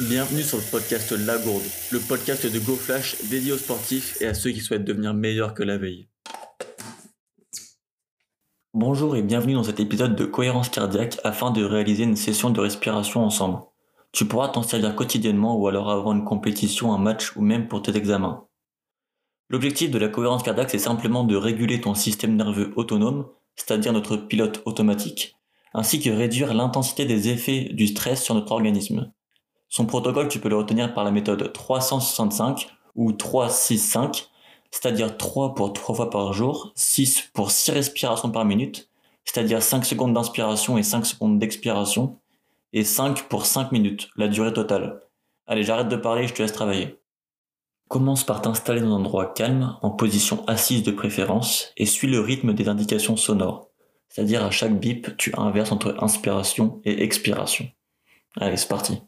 Bienvenue sur le podcast La Gourde, le podcast de GoFlash dédié aux sportifs et à ceux qui souhaitent devenir meilleurs que la veille. Bonjour et bienvenue dans cet épisode de cohérence cardiaque afin de réaliser une session de respiration ensemble. Tu pourras t'en servir quotidiennement ou alors avant une compétition, un match ou même pour tes examens. L'objectif de la cohérence cardiaque, c'est simplement de réguler ton système nerveux autonome, c'est-à-dire notre pilote automatique, ainsi que réduire l'intensité des effets du stress sur notre organisme. Son protocole, tu peux le retenir par la méthode 365 ou 365, c'est-à-dire 3 pour 3 fois par jour, 6 pour 6 respirations par minute, c'est-à-dire 5 secondes d'inspiration et 5 secondes d'expiration, et 5 pour 5 minutes, la durée totale. Allez, j'arrête de parler, je te laisse travailler. Commence par t'installer dans un endroit calme, en position assise de préférence, et suis le rythme des indications sonores. C'est-à-dire à chaque bip, tu inverses entre inspiration et expiration. Allez, c'est parti.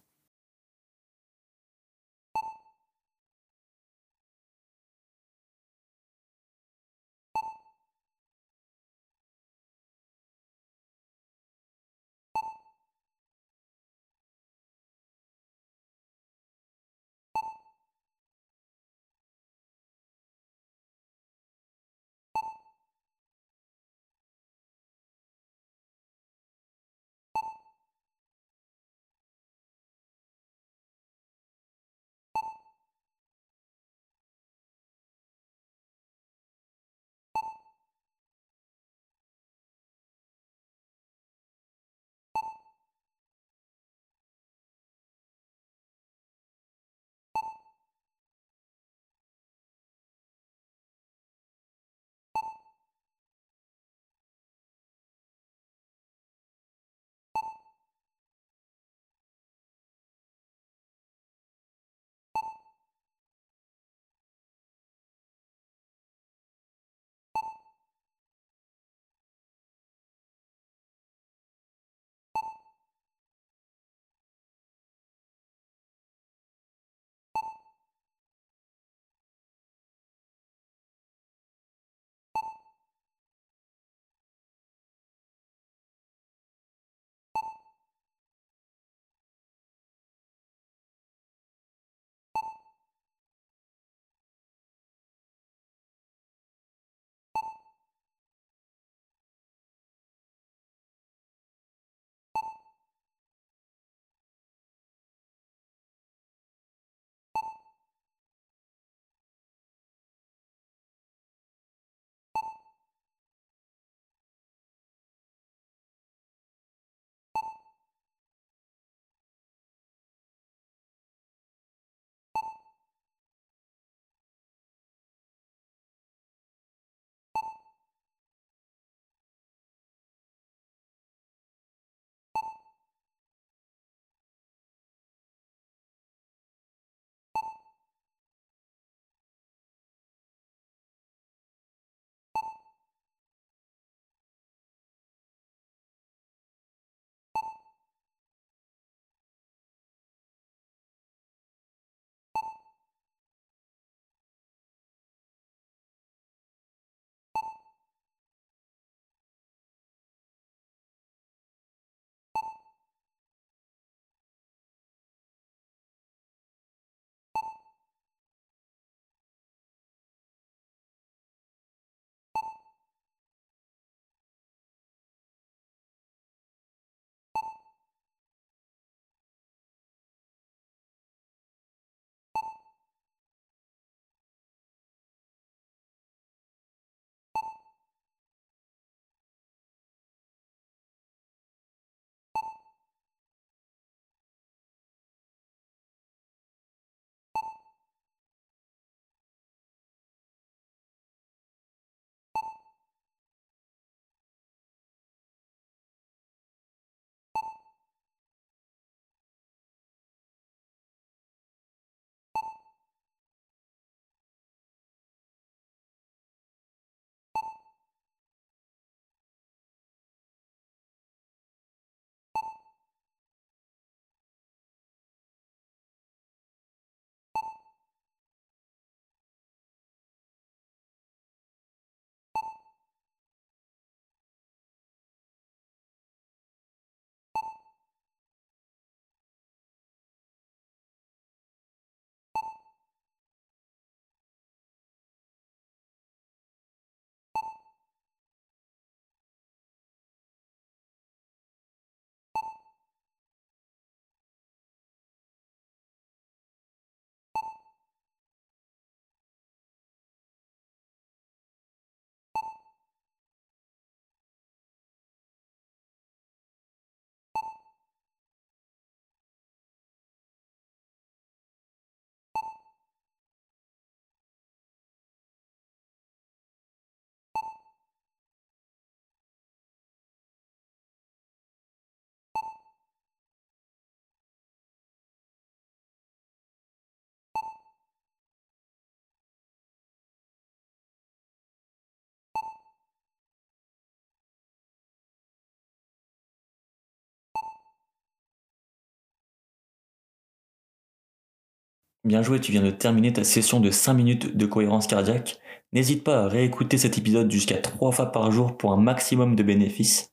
Bien joué, tu viens de terminer ta session de 5 minutes de cohérence cardiaque. N'hésite pas à réécouter cet épisode jusqu'à 3 fois par jour pour un maximum de bénéfices.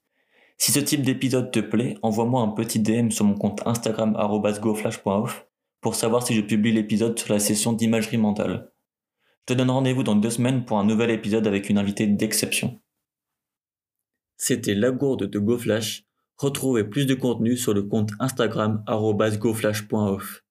Si ce type d'épisode te plaît, envoie-moi un petit DM sur mon compte Instagram goflash.off pour savoir si je publie l'épisode sur la session d'imagerie mentale. Je te donne rendez-vous dans deux semaines pour un nouvel épisode avec une invitée d'exception. C'était la gourde de GoFlash. Retrouvez plus de contenu sur le compte Instagram goflash.off.